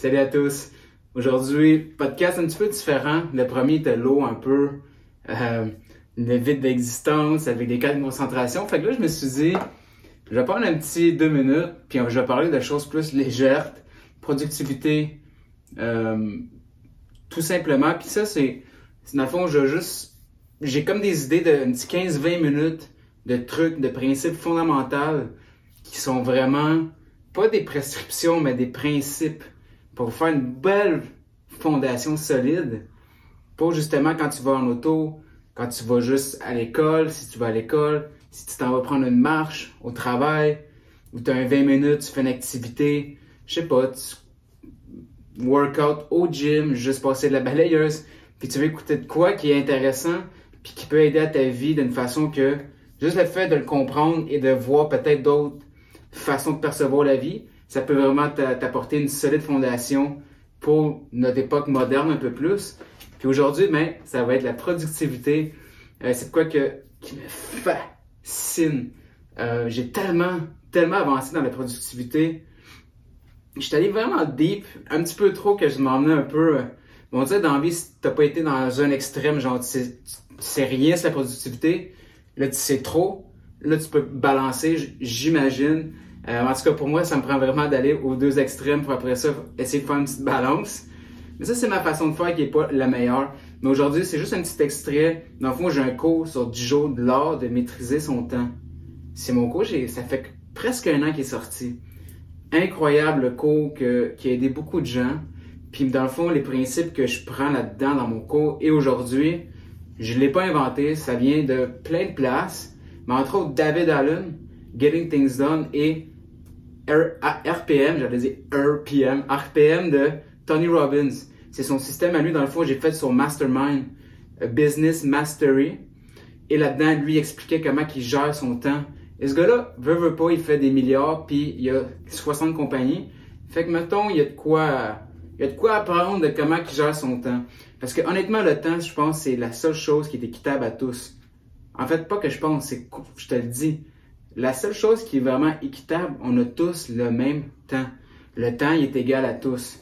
Salut à tous. Aujourd'hui, podcast un petit peu différent. Le premier était lourd un peu, euh, le vide d'existence avec des cas de concentration. Fait que là, je me suis dit, je vais prendre un petit deux minutes, puis je vais parler de choses plus légères, productivité, euh, tout simplement. Puis ça, c'est, dans le fond, je juste, j'ai comme des idées de 15-20 minutes de trucs, de principes fondamentaux qui sont vraiment pas des prescriptions, mais des principes pour faire une belle fondation solide pour justement quand tu vas en auto, quand tu vas juste à l'école, si tu vas à l'école, si tu t'en vas prendre une marche au travail, ou tu as un 20 minutes, tu fais une activité, je sais pas, tu workout au gym, juste passer de la balayeuse, puis tu veux écouter de quoi qui est intéressant, puis qui peut aider à ta vie d'une façon que juste le fait de le comprendre et de voir peut-être d'autres façons de percevoir la vie, ça peut vraiment t'apporter une solide fondation pour notre époque moderne un peu plus. Puis aujourd'hui, ben, ça va être la productivité. Euh, c'est quoi que, qui me fascine. Euh, j'ai tellement, tellement avancé dans la productivité. J'étais allé vraiment deep, un petit peu trop que je m'emmenais un peu. Euh, on dirait dans la vie, si t'as pas été dans un extrême, genre tu sais, sais rien c'est la productivité, là tu sais trop, là tu peux balancer, j'imagine. Euh, en tout cas, pour moi, ça me prend vraiment d'aller aux deux extrêmes pour après ça essayer de faire une petite balance. Mais ça, c'est ma façon de faire qui est pas la meilleure. Mais aujourd'hui, c'est juste un petit extrait. Dans le fond, j'ai un cours sur 10 jours de l'art de maîtriser son temps. C'est mon cours, ça fait presque un an qu'il est sorti. Incroyable cours qui a aidé beaucoup de gens. Puis dans le fond, les principes que je prends là-dedans dans mon cours et aujourd'hui, je ne l'ai pas inventé, ça vient de plein de places. Mais entre autres, David Allen, Getting Things Done et RPM, j'allais dire RPM, RPM de Tony Robbins. C'est son système à lui, dans le fond, j'ai fait son Mastermind, Business Mastery. Et là-dedans, lui expliquait comment il gère son temps. Et ce gars-là, veut, veut pas, il fait des milliards, puis il y a 60 compagnies. Fait que, mettons, il y a de quoi, il y a de quoi apprendre de comment il gère son temps. Parce que, honnêtement, le temps, je pense, c'est la seule chose qui est équitable à tous. En fait, pas que je pense, c'est, je te le dis, la seule chose qui est vraiment équitable, on a tous le même temps. Le temps il est égal à tous.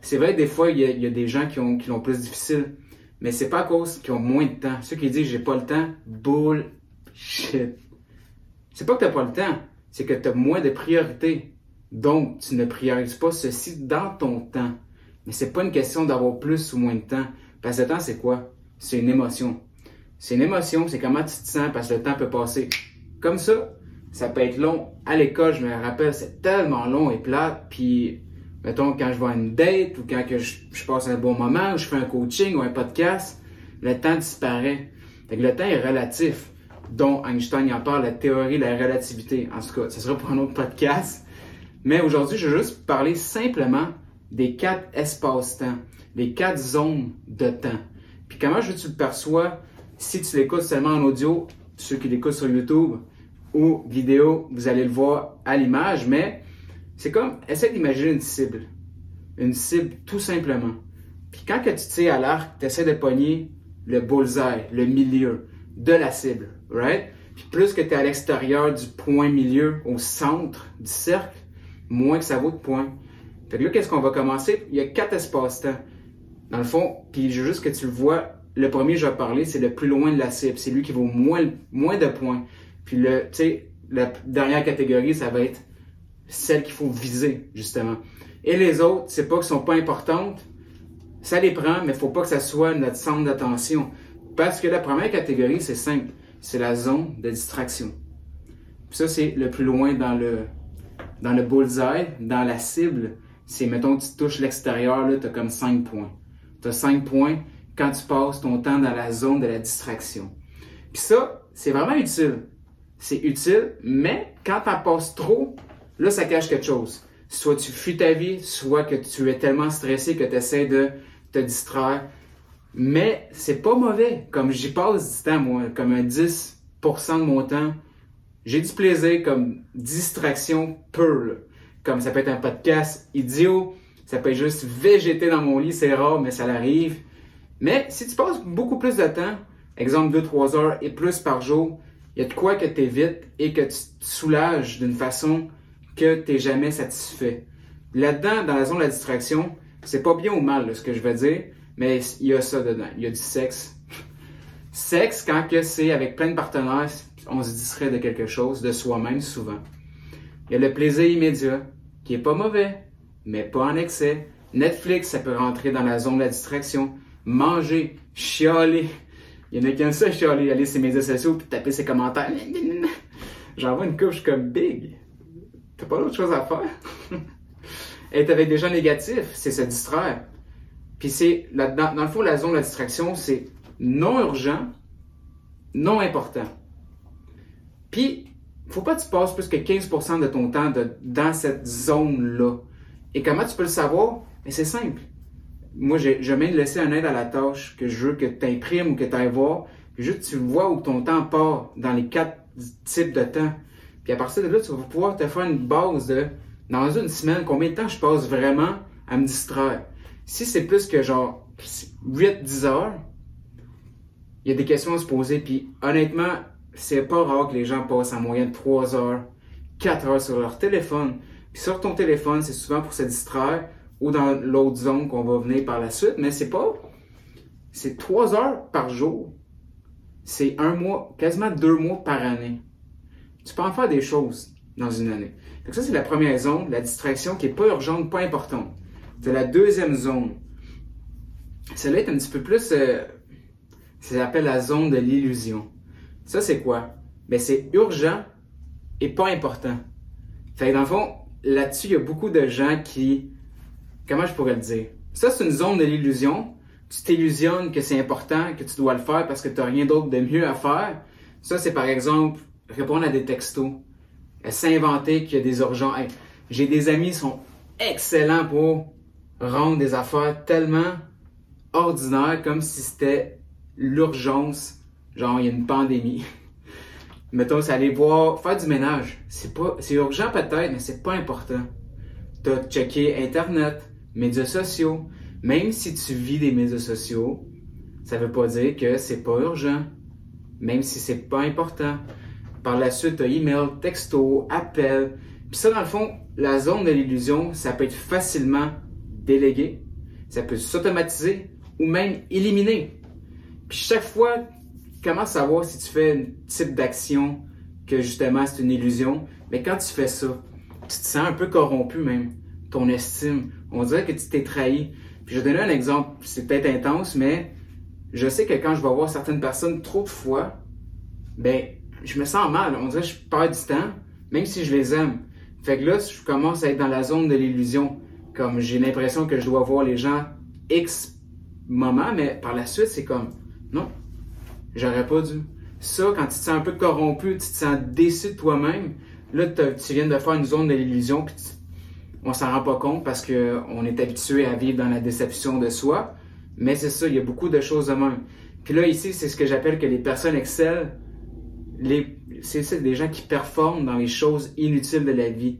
C'est vrai des fois, il y a, des gens qui l'ont plus difficile, mais c'est pas à cause qu'ils ont moins de temps. Ceux qui disent j'ai pas le temps, bullshit. C'est pas que t'as pas le temps, c'est que tu as moins de priorités. Donc, tu ne priorises pas ceci dans ton temps. Mais c'est pas une question d'avoir plus ou moins de temps. Parce que le temps, c'est quoi? C'est une émotion. C'est une émotion, c'est comment tu te sens parce que le temps peut passer comme ça ça peut être long. À l'école, je me rappelle, c'est tellement long et plat. Puis, mettons, quand je vois une date ou quand je, passe un bon moment ou je fais un coaching ou un podcast, le temps disparaît. Fait que le temps est relatif, dont Einstein en parle, la théorie de la relativité. En tout cas, ce sera pour un autre podcast. Mais aujourd'hui, je vais juste parler simplement des quatre espaces-temps, les quatre zones de temps. Puis comment je tu le perçois si tu l'écoutes seulement en audio, ceux qui l'écoutent sur YouTube, ou vidéo, vous allez le voir à l'image, mais c'est comme, essaie d'imaginer une cible. Une cible tout simplement. Puis quand que tu tires à l'arc, tu essaies de pogner le bullseye, le milieu de la cible, right? Puis plus que tu es à l'extérieur du point milieu, au centre du cercle, moins que ça vaut de points. Fait que là, qu'est-ce qu'on va commencer? Il y a quatre espaces-temps. Dans le fond, puis juste que tu le vois, le premier je vais parler, c'est le plus loin de la cible. C'est lui qui vaut moins, moins de points. Puis le, tu sais, la dernière catégorie, ça va être celle qu'il faut viser, justement. Et les autres, c'est pas qu'elles sont pas importantes, ça les prend, mais faut pas que ça soit notre centre d'attention. Parce que la première catégorie, c'est simple, c'est la zone de distraction. Puis ça, c'est le plus loin dans le, dans le bullseye, dans la cible. C'est, mettons, tu touches l'extérieur, là, tu as comme 5 points. Tu as 5 points quand tu passes ton temps dans la zone de la distraction. Puis ça, c'est vraiment utile c'est utile, mais quand t'en passes trop, là, ça cache quelque chose. Soit tu fuis ta vie, soit que tu es tellement stressé que tu essaies de te distraire. Mais c'est pas mauvais. Comme j'y passe du temps, moi, comme un 10% de mon temps, j'ai du plaisir comme distraction pure. Comme ça peut être un podcast idiot, ça peut être juste végéter dans mon lit, c'est rare, mais ça l'arrive. Mais si tu passes beaucoup plus de temps, exemple 2-3 heures et plus par jour, il y a de quoi que tu évites et que tu te soulages d'une façon que tu n'es jamais satisfait. Là-dedans, dans la zone de la distraction, c'est pas bien ou mal ce que je vais dire, mais il y a ça dedans. Il y a du sexe. sexe, quand que c'est avec plein de partenaires, on se distrait de quelque chose, de soi-même souvent. Il y a le plaisir immédiat, qui est pas mauvais, mais pas en excès. Netflix, ça peut rentrer dans la zone de la distraction. Manger, chialer. Il y en a qui aiment ça, chialer, aller sur ses médias sociaux puis taper ses commentaires. J'envoie une couche comme big. T'as pas d'autre chose à faire? Être avec des gens négatifs, c'est se distraire. Puis c'est, dans, dans le fond, la zone de la distraction, c'est non urgent, non important. Puis, faut pas que tu passes plus que 15% de ton temps dans cette zone-là. Et comment tu peux le savoir? Mais c'est simple. Moi, j'ai jamais laissé un aide à la tâche que je veux que tu imprimes ou que tu ailles voir. juste tu vois où ton temps part dans les quatre types de temps. Puis à partir de là, tu vas pouvoir te faire une base de dans une semaine, combien de temps je passe vraiment à me distraire. Si c'est plus que genre 8-10 heures, il y a des questions à se poser. Puis honnêtement, c'est pas rare que les gens passent en moyenne 3 heures, 4 heures sur leur téléphone. Puis sur ton téléphone, c'est souvent pour se distraire ou dans l'autre zone qu'on va venir par la suite, mais c'est pas. C'est 3 heures par jour. C'est un mois, quasiment deux mois par année. Tu peux en faire des choses dans une année. Donc ça, c'est la première zone, la distraction qui est pas urgente, pas importante. C'est la deuxième zone. Celle-là est un petit peu plus, euh, ça s'appelle la zone de l'illusion. Ça, c'est quoi? Ben, c'est urgent et pas important. Fait que dans le fond, là-dessus, il y a beaucoup de gens qui, comment je pourrais le dire? Ça, c'est une zone de l'illusion. Tu t'illusionnes que c'est important, que tu dois le faire parce que tu n'as rien d'autre de mieux à faire. Ça, c'est par exemple répondre à des textos s'inventer qu'il y a des urgences. J'ai des amis qui sont excellents pour rendre des affaires tellement ordinaires comme si c'était l'urgence, genre il y a une pandémie. Mettons, c'est aller voir, faire du ménage. C'est pas, c'est urgent peut-être, mais c'est pas important. T'as checké Internet, médias sociaux. Même si tu vis des médias sociaux, ça veut pas dire que c'est pas urgent. Même si c'est pas important. Par la suite, tu as email, texto, appel. Puis ça, dans le fond, la zone de l'illusion, ça peut être facilement délégué, ça peut s'automatiser ou même éliminer. Puis chaque fois, comment savoir si tu fais un type d'action que justement c'est une illusion? Mais quand tu fais ça, tu te sens un peu corrompu même, estime. On dirait que tu t'es trahi. Puis je vais donner un exemple, c'est peut-être intense, mais je sais que quand je vais voir certaines personnes trop de fois, ben je me sens mal. On dirait que je perds du temps, même si je les aime. Fait que là, je commence à être dans la zone de l'illusion. Comme j'ai l'impression que je dois voir les gens X moment, mais par la suite, c'est comme, non, j'aurais pas dû. Ça, quand tu te sens un peu corrompu, tu te sens déçu de toi-même, là, tu viens de faire une zone de l'illusion, on s'en rend pas compte parce qu'on est habitué à vivre dans la déception de soi. Mais c'est ça, il y a beaucoup de choses de même. Puis là, ici, c'est ce que j'appelle que les personnes excellent c'est des gens qui performent dans les choses inutiles de la vie.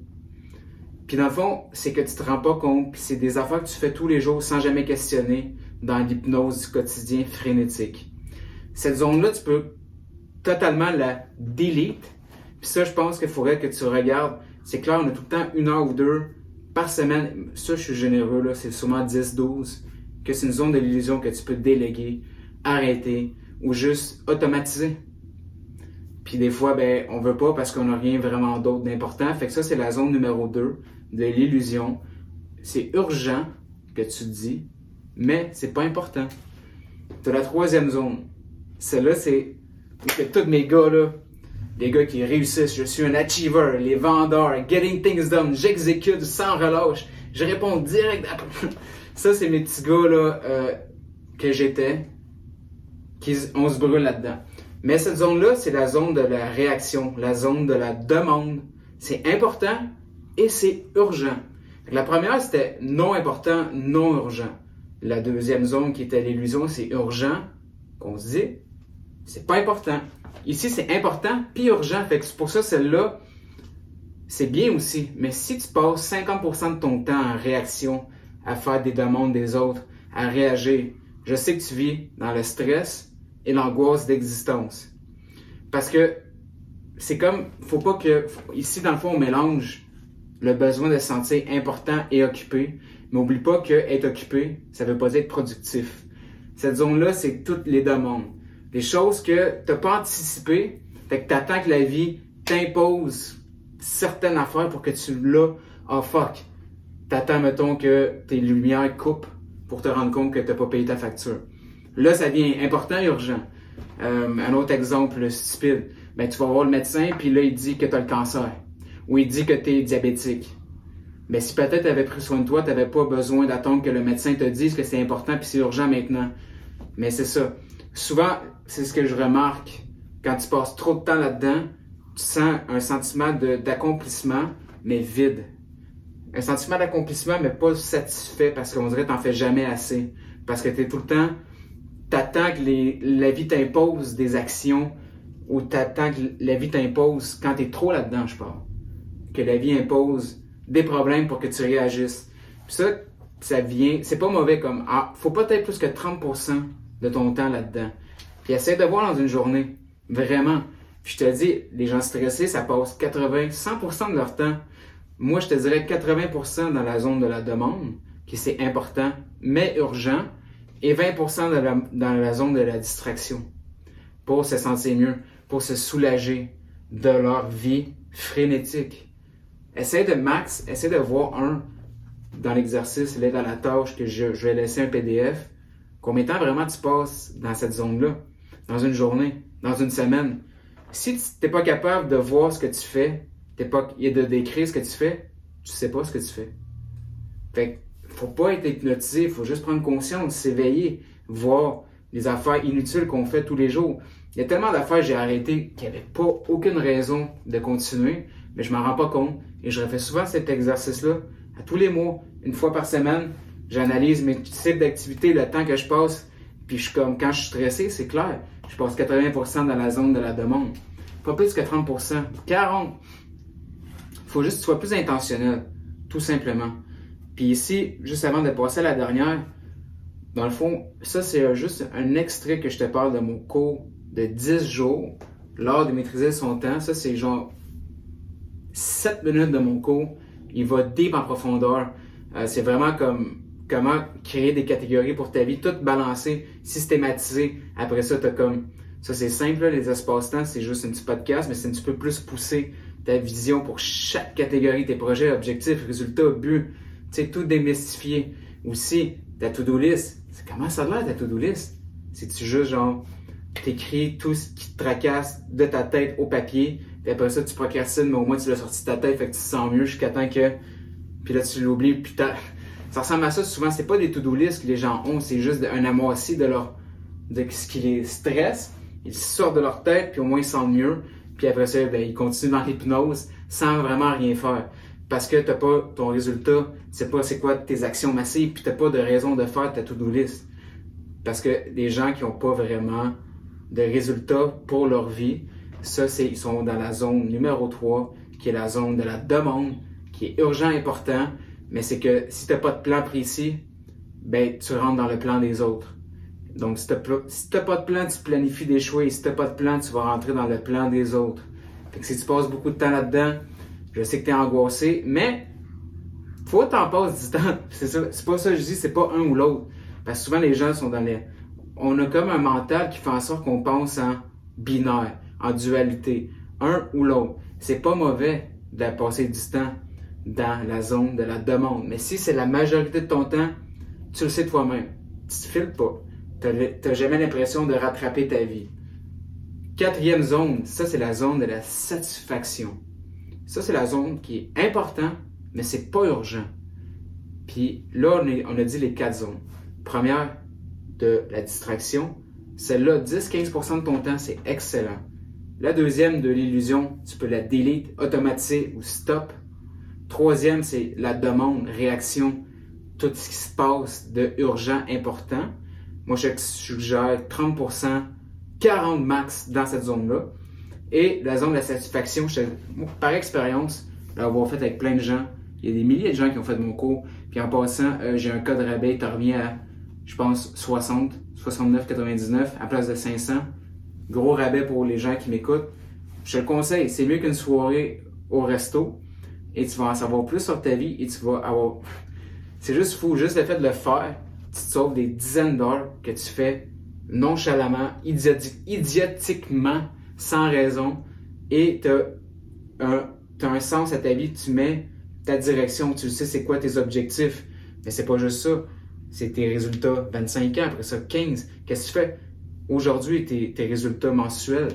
Puis dans le fond, c'est que tu te rends pas compte, puis c'est des affaires que tu fais tous les jours sans jamais questionner dans l'hypnose du quotidien frénétique. Cette zone-là, tu peux totalement la delete. Puis ça, je pense qu'il faudrait que tu regardes. C'est clair, on a tout le temps une heure ou deux par semaine. Ça, je suis généreux, là, c'est sûrement 10-12. Que c'est une zone de l'illusion que tu peux déléguer, arrêter ou juste automatiser. Puis des fois, ben, on veut pas parce qu'on n'a rien vraiment d'autre d'important. Fait que ça, c'est la zone numéro 2 de l'illusion. C'est urgent que tu te dis, mais c'est pas important. Tu la troisième zone. Celle-là, c'est que tous mes gars, là, les gars qui réussissent, je suis un achiever, les vendeurs, getting things done, j'exécute sans relâche, je réponds direct. Ça, c'est mes petits gars, là, euh, que j'étais, on se brûle là-dedans. Mais cette zone-là, c'est la zone de la réaction, la zone de la demande. C'est important et c'est urgent. La première, c'était non important, non urgent. La deuxième zone qui était l'illusion, c'est urgent, qu'on se dit, c'est pas important. Ici, c'est important puis urgent. Fait que c'est pour ça, celle-là, c'est bien aussi. Mais si tu passes 50% de ton temps en réaction, à faire des demandes des autres, à réagir, je sais que tu vis dans le stress, et l'angoisse d'existence. Parce que c'est comme, faut pas que, ici dans le fond, on mélange le besoin de se sentir important et occupé. Mais oublie pas que être occupé, ça veut pas dire être productif. Cette zone-là, c'est toutes les demandes. Des choses que tu n'as pas anticipées, fait que tu attends que la vie t'impose certaines affaires pour que tu l'as. Oh fuck. T'attends, mettons, que tes lumières coupent pour te rendre compte que tu n'as pas payé ta facture. Là, ça devient important et urgent. Euh, un autre exemple stupide. Ben, tu vas voir le médecin, puis là, il dit que tu as le cancer. Ou il dit que tu es diabétique. Mais si peut-être tu avais pris soin de toi, tu n'avais pas besoin d'attendre que le médecin te dise que c'est important puis c'est urgent maintenant. Mais c'est ça. Souvent, c'est ce que je remarque. Quand tu passes trop de temps là-dedans, tu sens un sentiment d'accomplissement, mais vide. Un sentiment d'accomplissement, mais pas satisfait parce qu'on dirait que tu n'en fais jamais assez. Parce que tu es tout le temps, tu attends que la vie t'impose des actions ou tu attends que la vie t'impose quand tu es trop là-dedans, je parle. Que la vie impose des problèmes pour que tu réagisses. Puis ça, ça vient, c'est pas mauvais comme, ah, faut pas être plus que 30% de ton temps là-dedans. Puis essaie de voir dans une journée, vraiment. Puis je te dis, les gens stressés, ça passe 80, 100% de leur temps. Moi, je te dirais 80% dans la zone de la demande, qui c'est important, mais urgent, et 20% dans la, zone de la distraction, pour se sentir mieux, pour se soulager de leur vie frénétique. Essaye de max, essaie de voir un dans l'exercice, là, dans la tâche que je, vais laisser un PDF. Combien de temps vraiment tu passes dans cette zone-là? Dans une journée, dans une semaine? Si tu n'es pas capable de voir ce que tu fais, t'es pas, et de décrire ce que tu fais, tu sais pas ce que tu fais. Fait faut pas être hypnotisé, il faut juste prendre conscience, s'éveiller, voir les affaires inutiles qu'on fait tous les jours. Il y a tellement d'affaires que j'ai arrêté qui n'avaient pas aucune raison de continuer, mais je m'en rends pas compte. Et je refais souvent cet exercice-là à tous les mois, une fois par semaine. J'analyse mes types d'activités, le temps que je passe. Puis je comme, quand je suis stressé, c'est clair, je passe 80% dans la zone de la demande. Pas plus que 30%. 40%. Faut juste que tu sois plus intentionnel. Tout simplement. Puis ici, juste avant de passer à la dernière, dans le fond, ça c'est juste un extrait que je te parle de mon cours de 10 jours, l'art de maîtriser son temps. Ça c'est genre 7 minutes de mon cours. Il va deep en profondeur. Euh, c'est vraiment comme comment créer des catégories pour ta vie, tout balancer, systématiser. Après ça, tu as comme. Ça, c'est simple, les espaces-temps, c'est juste un petit podcast, mais c'est un petit peu plus poussé ta vision pour chaque catégorie, tes projets, objectifs, résultats, buts. Tu sais, tout démystifier. Aussi, ta to-do list. Comment ça a l'air ta to-do list? C'est-tu juste genre, t'écris tout ce qui te tracasse de ta tête au papier, puis après ça, tu procrastines, mais au moins tu l'as sorti de ta tête, fait que tu te sens mieux jusqu'à temps que. Puis là, tu l'oublies, puis Ça ressemble à ça, souvent, c'est pas des to-do list que les gens ont, c'est juste un amoisi de leur. de ce qui les stresse. Ils sortent de leur tête, puis au moins ils sentent mieux. Puis après ça, ben, ils continuent dans l'hypnose sans vraiment rien faire. Parce que t'as pas ton résultat, c'est pas c'est quoi tes actions massives, puis t'as pas de raison de faire ta to-do list. Parce que les gens qui ont pas vraiment de résultats pour leur vie, ça, c'est, ils sont dans la zone numéro 3, qui est la zone de la demande, qui est urgent, important, mais c'est que si tu n'as pas de plan précis, ben, tu rentres dans le plan des autres. Donc, si tu n'as pas de plan, tu planifies des choix, et si tu n'as pas de plan, tu vas rentrer dans le plan des autres. Fait que si tu passes beaucoup de temps là-dedans, je sais que tu es angoissé, mais faut que tu en passes du temps. C'est pas ça que je dis, c'est pas un ou l'autre. Parce que souvent, les gens sont dans les... On a comme un mental qui fait en sorte qu'on pense en binaire en dualité, un ou l'autre. C'est pas mauvais de passer du temps dans la zone de la demande. Mais si c'est la majorité de ton temps, tu le sais toi-même. Tu te files pas. Tu n'as jamais l'impression de rattraper ta vie. Quatrième zone, ça c'est la zone de la satisfaction. Ça c'est la zone qui est importante, mais c'est pas urgent. Puis là, on, on, a dit les quatre zones. Première, de la distraction. Celle-là, 10-15% de ton temps, c'est excellent. La deuxième de l'illusion, tu peux la delete, automatiser ou stop. Troisième, c'est la demande, réaction, tout ce qui se passe de urgent, important. Moi, je suggère 30%, 40 max dans cette zone-là. Et la zone de la satisfaction, par expérience, l'avoir fait avec plein de gens, il y a des milliers de gens qui ont fait mon cours. Puis en passant, euh, j'ai un code rabais, tu reviens à, je pense, 60, 69, 99 à place de 500 gros rabais pour les gens qui m'écoutent. Je te le conseille, c'est mieux qu'une soirée au resto. Et tu vas en savoir plus sur ta vie et tu vas avoir. C'est juste fou, juste le fait de le faire, tu te sauves des dizaines d'heures que tu fais nonchalamment, idiotiquement, sans raison, et tu as un, un sens à ta vie, tu mets ta direction, tu sais c'est quoi tes objectifs. Mais c'est pas juste ça, c'est tes résultats 25 ans, après ça 15. Qu'est-ce que tu fais? Aujourd'hui, tes, tes résultats mensuels,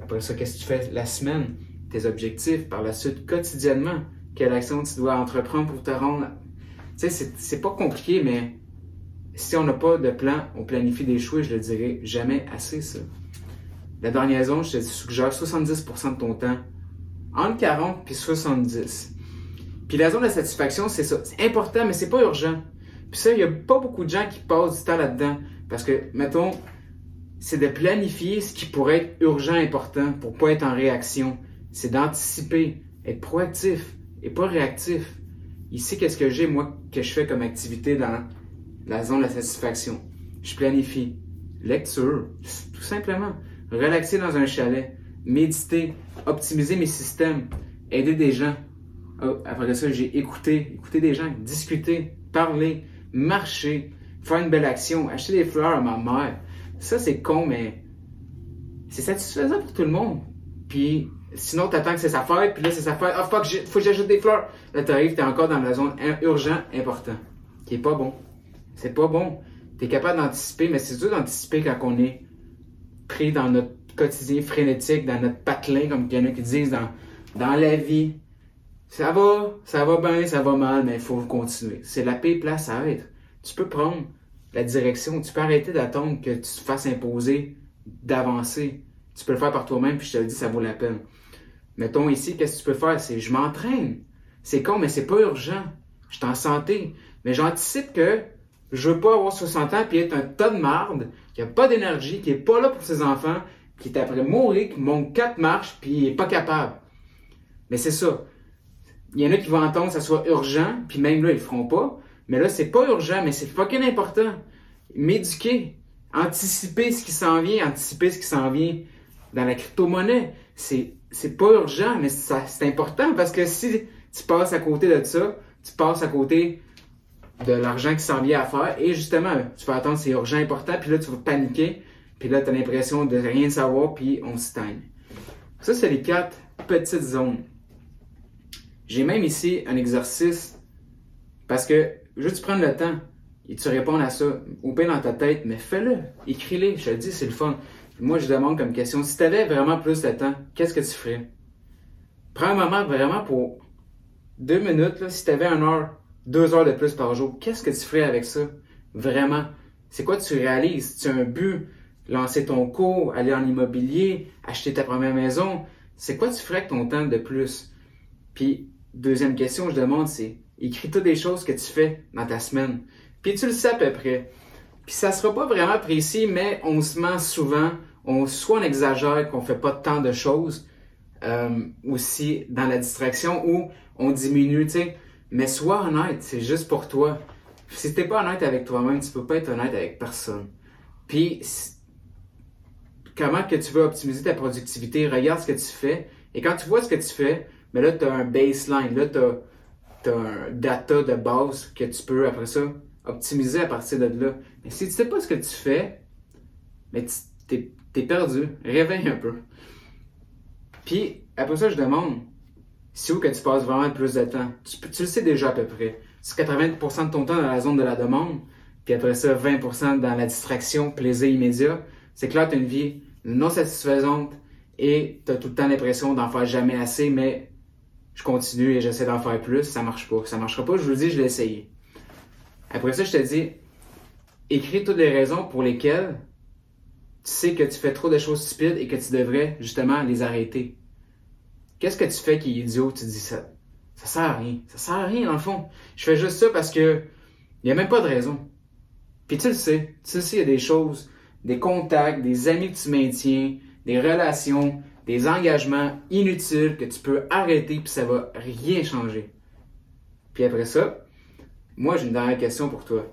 après ça, qu'est-ce que tu fais la semaine, tes objectifs, par la suite, quotidiennement, quelle action tu dois entreprendre pour te rendre. Tu sais, c'est pas compliqué, mais si on n'a pas de plan, on planifie d'échouer, je le dirais jamais assez, ça. La dernière zone, je te suggère 70% de ton temps, entre 40 puis 70. Puis la zone de satisfaction, c'est ça. C'est important, mais c'est pas urgent. Puis ça, il y a pas beaucoup de gens qui passent du temps là-dedans. Parce que, mettons, c'est de planifier ce qui pourrait être urgent, important pour pas être en réaction. C'est d'anticiper, être proactif et pas réactif. Ici, qu'est-ce que j'ai, moi, que je fais comme activité dans la zone de la satisfaction? Je planifie. Lecture, tout simplement. Relaxer dans un chalet. Méditer. Optimiser mes systèmes. Aider des gens. Oh, après ça, j'ai écouté. Écouter des gens. Discuter. Parler. Marcher. Faire une belle action. Acheter des fleurs à ma mère ça, c'est con, mais c'est satisfaisant pour tout le monde. Puis sinon, t'attends que c'est sa fête, puis là, c'est sa fête. Ah, fuck, faut que j'ajoute des fleurs. Là, t'arrives, t'es encore dans la zone urgent, important, qui est pas bon. C'est pas bon. T'es capable d'anticiper, mais c'est dur d'anticiper quand on est pris dans notre quotidien frénétique, dans notre patelin, comme il y en a qui disent, dans, dans la vie. Ça va, ça va bien, ça va mal, mais il faut continuer. C'est la paix place à être. Tu peux prendre la direction. Tu peux arrêter d'attendre que tu te fasses imposer d'avancer. Tu peux le faire par toi-même, puis je te le dis, ça vaut la peine. Mettons ici, qu'est-ce que tu peux faire? C'est je m'entraîne. C'est con, mais c'est pas urgent. Je suis en santé. Mais j'anticipe que je veux pas avoir 60 ans puis être un tas de marde, qui a pas d'énergie, qui est pas là pour ses enfants, qui est après mourir, qui monte quatre marches puis il est pas capable. Mais c'est ça. Il y en a qui vont entendre que ça soit urgent, puis même là, ils le feront pas. Mais là, c'est pas urgent, mais c'est fucking important. M'éduquer, anticiper ce qui s'en vient, anticiper ce qui s'en vient dans la crypto-monnaie. C'est, c'est pas urgent, mais c'est important parce que si tu passes à côté de ça, tu passes à côté de l'argent qui s'en vient à faire et justement, tu vas attendre, c'est urgent, important, puis là, tu vas paniquer, puis là, tu as l'impression de rien savoir, puis on stagne. Ça, c'est les quatre petites zones. J'ai même ici un exercice parce que juste prendre le temps et tu réponds à ça, au pire dans ta tête, mais fais-le, écris-le, je te dis, c'est le fun. Moi, je demande comme question, si tu avais vraiment plus de temps, qu'est-ce que tu ferais? Prends un moment vraiment pour deux minutes, là, si tu avais une heure, deux heures de plus par jour, qu'est-ce que tu ferais avec ça? Vraiment? C'est quoi tu réalises? Tu as un but? Lancer ton cours, aller en immobilier, acheter ta première maison? C'est quoi tu ferais avec ton temps de plus? Puis, deuxième question, je demande, c'est Écris toutes les choses que tu fais dans ta semaine. Puis tu le sais à peu près. Puis ça sera pas vraiment précis, mais on se ment souvent. On, soit on exagère qu'on fait pas tant de choses, euh, aussi dans la distraction, ou on diminue, tu sais. Mais sois honnête, c'est juste pour toi. Si t'es pas honnête avec toi-même, tu peux pas être honnête avec personne. Puis, comment que tu veux optimiser ta productivité, regarde ce que tu fais. Et quand tu vois ce que tu fais, mais ben là, tu as un baseline, là, tu as un data de base que tu peux, après ça, optimiser à partir de là. Mais si tu sais pas ce que tu fais, mais tu es, perdu. Réveille un peu. Puis, après ça, je demande, c'est où que tu passes vraiment plus de temps? Tu, le sais déjà à peu près. C'est 80% de ton temps dans la zone de la demande, puis après ça, 20% dans la distraction, plaisir immédiat. C'est que là, tu as une vie non satisfaisante et tu as tout le temps l'impression d'en faire jamais assez, mais je continue et j'essaie d'en faire plus, ça marche pas. Ça marchera pas, je vous le dis, je l'ai essayé. Après ça, je te dis, écris toutes les raisons pour lesquelles tu sais que tu fais trop de choses stupides et que tu devrais justement les arrêter. Qu'est-ce que tu fais qui est idiot? Tu dis ça? Ça sert à rien. Ça sert à rien, dans le fond. Je fais juste ça parce que il n'y a même pas de raison. Puis tu le sais. Tu sais, il y a des choses, des contacts, des amis que tu maintiens, des relations, des engagements inutiles que tu peux arrêter puis ça va rien changer. Puis après ça, moi j'ai une dernière question pour toi.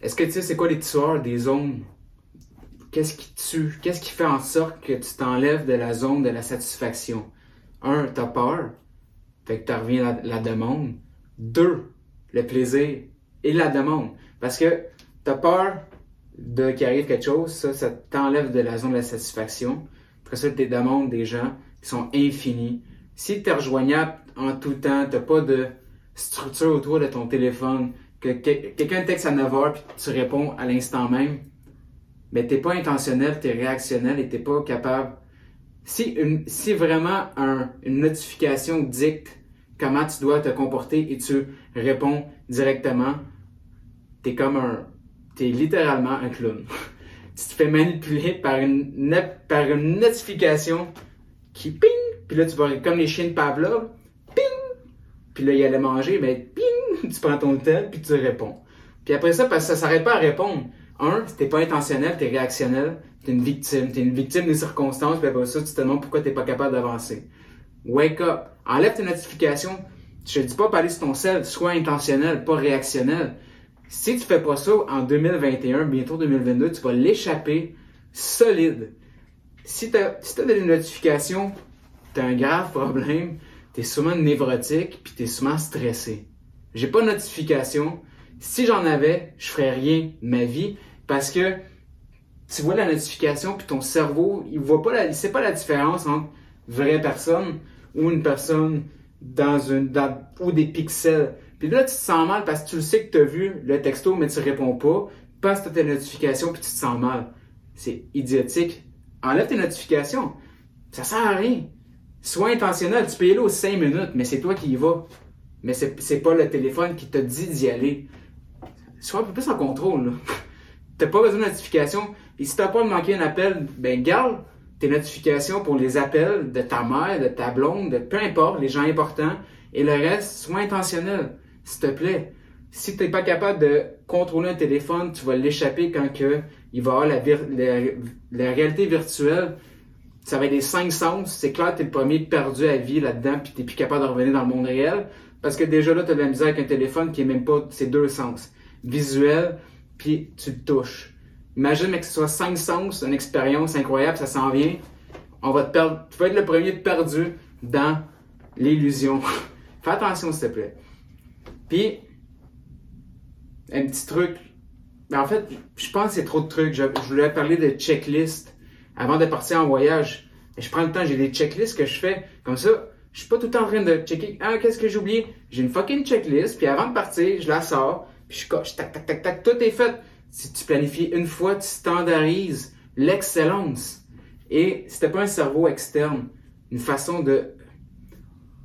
Est-ce que tu sais c'est quoi les tueurs des zones? Qu'est-ce qui tue? Qu'est-ce qui fait en sorte que tu t'enlèves de la zone de la satisfaction? Un, t'as peur. Fait que tu reviens à la, demande. Deux, le plaisir et la demande. Parce que tu as peur de qu'il arrive quelque chose, ça, ça t'enlève de la zone de la satisfaction. Après ça, tes demandes des gens qui sont infinies. Si tu es rejoignable en tout temps, tu pas de structure autour de ton téléphone, que quelqu'un texte à 9 h puis tu réponds à l'instant même, mais t'es pas intentionnel, tu es réactionnel et t'es pas capable. Si, si vraiment une notification dicte comment tu dois te comporter et tu réponds directement, t'es comme un, t'es littéralement un clown. tu te fais manipuler par une, par une notification qui ping, puis là tu vas comme les chiens de Pavlov, ping, puis là il allait manger, mais ping, tu prends ton tel puis tu réponds. Puis après ça, parce que ça s'arrête pas à répondre. Un, t'es pas intentionnel, t'es réactionnel, t'es une victime, t'es une victime des circonstances, puis après ça, tu te demandes pourquoi t'es pas capable d'avancer. Wake up, enlève tes notifications. Je te dis pas parler sur ton sel, sois intentionnel, pas réactionnel. Si tu fais pas ça en 2021, bientôt 2022, tu vas l'échapper solide. Si tu as, si des notifications, tu as un grave problème, tu es sûrement névrotique, puis tu es sûrement stressé. J'ai pas de notification. Si j'en avais, je ferais rien de ma vie parce que tu vois la notification puis ton cerveau, il voit pas la, sait pas la différence entre vraie personne ou une personne dans une ou des pixels. Puis là, tu te sens mal parce que tu le sais que tu as vu le texto, mais tu réponds pas. Passe tes notifications, puis tu te sens mal. C'est idiotique. Enlève tes notifications. Ça sert à rien. Sois intentionnel. Tu peux y aller aux 5 minutes, mais c'est toi qui y vas. Mais c'est pas le téléphone qui te dit d'y aller. Sois un peu plus en contrôle. T'as pas besoin de notifications. Et si t'as pas de manquer un appel, ben garde tes notifications pour les appels de ta mère, de ta blonde, de peu importe, les gens importants. Et le reste, sois intentionnel s'il te plaît. Si tu n'es pas capable de contrôler un téléphone, tu vas l'échapper quand que il va avoir la, réalité virtuelle. Ça va être des cinq sens. C'est clair que tu es le premier perdu à vie là-dedans, puis tu n'es plus capable de revenir dans le monde réel. Parce que déjà là, tu as de la misère avec un téléphone qui est même pas ces deux sens. Visuel, puis tu le touches. Imagine que ce soit cinq sens, une expérience incroyable, ça s'en vient. On va te perdre. Tu vas être le premier perdu dans l'illusion. Fais attention, s'il te plaît. Puis, un petit truc. Ben, en fait, je pense que c'est trop de trucs. Je, voulais parler de checklist avant de partir en voyage. je prends le temps, j'ai des checklists que je fais. Comme ça, je suis pas tout le temps en train de checker. Ah, qu'est-ce que j'ai oublié? J'ai une fucking checklist, puis avant de partir, je la sors, puis je coche, tac, tac, tac, tac, tout est fait. Si tu planifies une fois, tu standardises l'excellence. Et c'était pas un cerveau externe, une façon de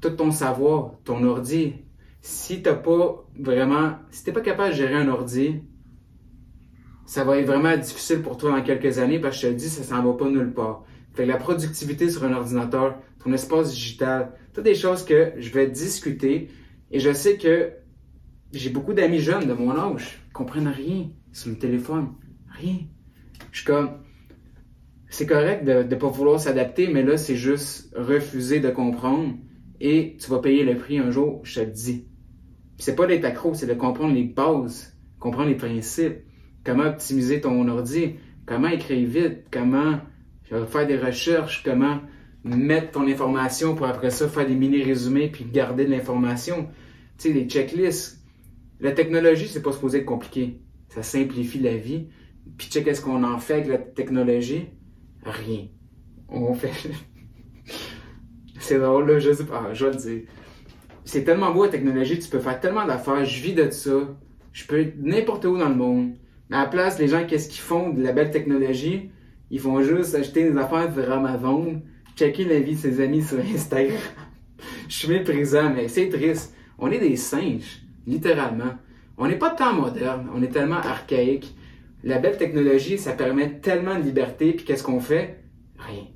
tout ton savoir, ton ordi, si t'as pas vraiment, si t'es pas capable de gérer un ordi, ça va être vraiment difficile pour toi dans quelques années parce que je te le dis, ça s'en va pas nulle part. Fait que la productivité sur un ordinateur, ton espace digital, toutes des choses que je vais discuter et je sais que j'ai beaucoup d'amis jeunes de mon âge qui comprennent rien sur le téléphone. Rien. Je suis comme, c'est correct de ne pas vouloir s'adapter, mais là, c'est juste refuser de comprendre et tu vas payer le prix un jour, je te le dis c'est pas d'être accro, c'est de comprendre les bases, comprendre les principes, comment optimiser ton ordi, comment écrire vite, comment faire des recherches, comment mettre ton information pour après ça faire des mini-résumés puis garder de l'information. Tu sais, des checklists. La technologie, c'est pas supposé être compliqué. Ça simplifie la vie. Puis check qu'est-ce qu'on en fait avec la technologie? Rien. On fait... c'est drôle, là, je sais pas, je vais le dire c'est tellement beau la technologie, tu peux faire tellement d'affaires, je vis de ça, je peux être n'importe où dans le monde. Mais à la place, les gens, qu'est-ce qu'ils font de la belle technologie? Ils font juste acheter des affaires sur Amazon, checker la vie de ses amis sur Instagram. je suis méprisant, mais c'est triste. On est des singes, littéralement. On n'est pas tant moderne, on est tellement archaïque. La belle technologie, ça permet tellement de liberté, puis qu'est-ce qu'on fait? Rien.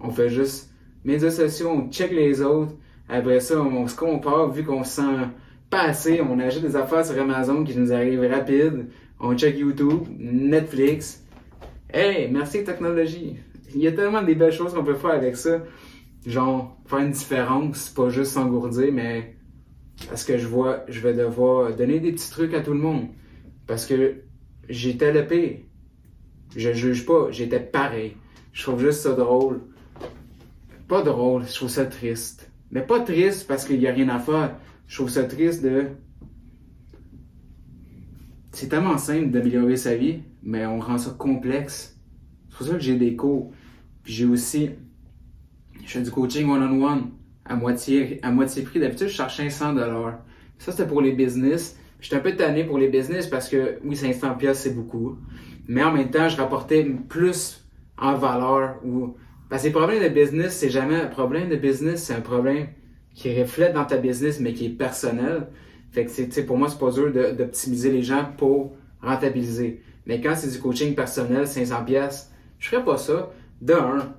On fait juste médias sociaux, on check les autres, après ça, on se compare, vu qu'on se sent pas assez, on achète des affaires sur Amazon qui nous arrivent rapide. On check YouTube, Netflix. Hey, merci technologie. Il y a tellement des belles choses qu'on peut faire avec ça. Genre, faire une différence, pas juste s'engourdir, mais parce que je vois, je vais devoir donner des petits trucs à tout le monde. Parce que j'étais le pire. Je juge pas, j'étais pareil. Je trouve juste ça drôle. Pas drôle, je trouve ça triste. Mais pas triste parce qu'il n'y a rien à faire. Je trouve ça triste de. C'est tellement simple d'améliorer sa vie, mais on rend ça complexe. C'est pour ça que j'ai des cours. Puis j'ai aussi. Je fais du coaching one-on-one à moitié, à moitié prix. D'habitude, je cherche 500 Ça, c'était pour les business. J'étais un peu tanné pour les business parce que, oui, 500 pièces c'est beaucoup. Mais en même temps, je rapportais plus en valeur ou parce que les problèmes de business, c'est jamais un problème de business, c'est un problème qui reflète dans ta business, mais qui est personnel. Fait que c'est, pour moi, c'est pas dur d'optimiser les gens pour rentabiliser. Mais quand c'est du coaching personnel, 500 pièces, je ferais pas ça. De un,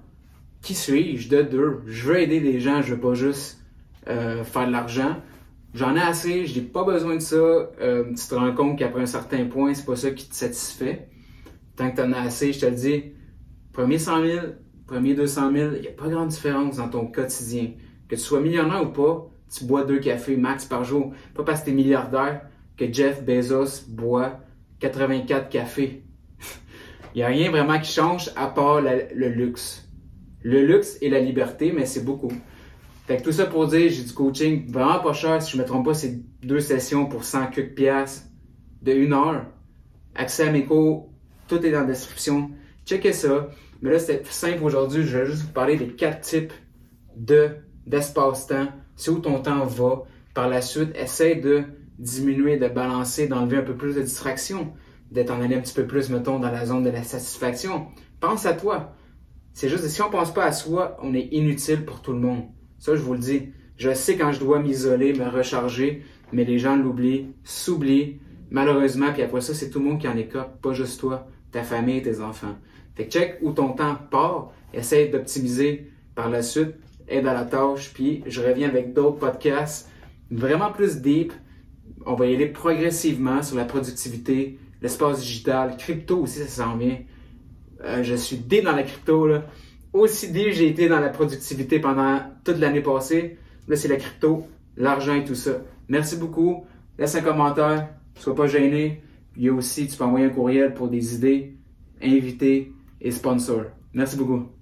qui suis-je? De deux, je veux aider les gens, je veux pas juste euh, faire de l'argent. J'en ai assez, je n'ai pas besoin de ça. Euh, tu te rends compte qu'après un certain point, c'est pas ça qui te satisfait. Tant que tu en as assez, je te le dis, premier 100 000, premier 200 000, il n'y a pas grande différence dans ton quotidien. Que tu sois millionnaire ou pas, tu bois deux cafés max par jour. Pas parce que tu es milliardaire que Jeff Bezos boit 84 cafés. Il n'y a rien vraiment qui change à part le luxe. Le luxe et la liberté, mais c'est beaucoup. Fait que tout ça pour dire, j'ai du coaching vraiment pas cher. Si je me trompe pas, c'est deux sessions pour 100 quelques piastres de une heure. Accès à mes cours, tout est dans la description. Checkez ça. Mais là, c'était simple aujourd'hui. Je vais juste vous parler des quatre types de, d'espace-temps. C'est où ton temps va. Par la suite, essaie de diminuer, de balancer, d'enlever un peu plus de distraction, d'être en aller un petit peu plus, mettons, dans la zone de la satisfaction. Pense à toi. C'est juste que si on pense pas à soi, on est inutile pour tout le monde. Ça, je vous le dis. Je sais quand je dois m'isoler, me recharger, mais les gens l'oublient, s'oublient, malheureusement, puis après ça, c'est tout le monde qui en écope, pas juste toi, ta famille, tes enfants. Fait que check où ton temps part, essaye d'optimiser par la suite, aide à la tâche, puis je reviens avec d'autres podcasts vraiment plus deep. On va y aller progressivement sur la productivité, l'espace digital, crypto aussi, ça s'en vient. Euh, je suis dé dans la crypto, là. Aussi dé j'ai été dans la productivité pendant toute l'année passée. Là, c'est la crypto, l'argent et tout ça. Merci beaucoup. Laisse un commentaire. Sois pas gêné. Il y a aussi, tu peux envoyer un courriel pour des idées, invités et sponsors. Merci beaucoup.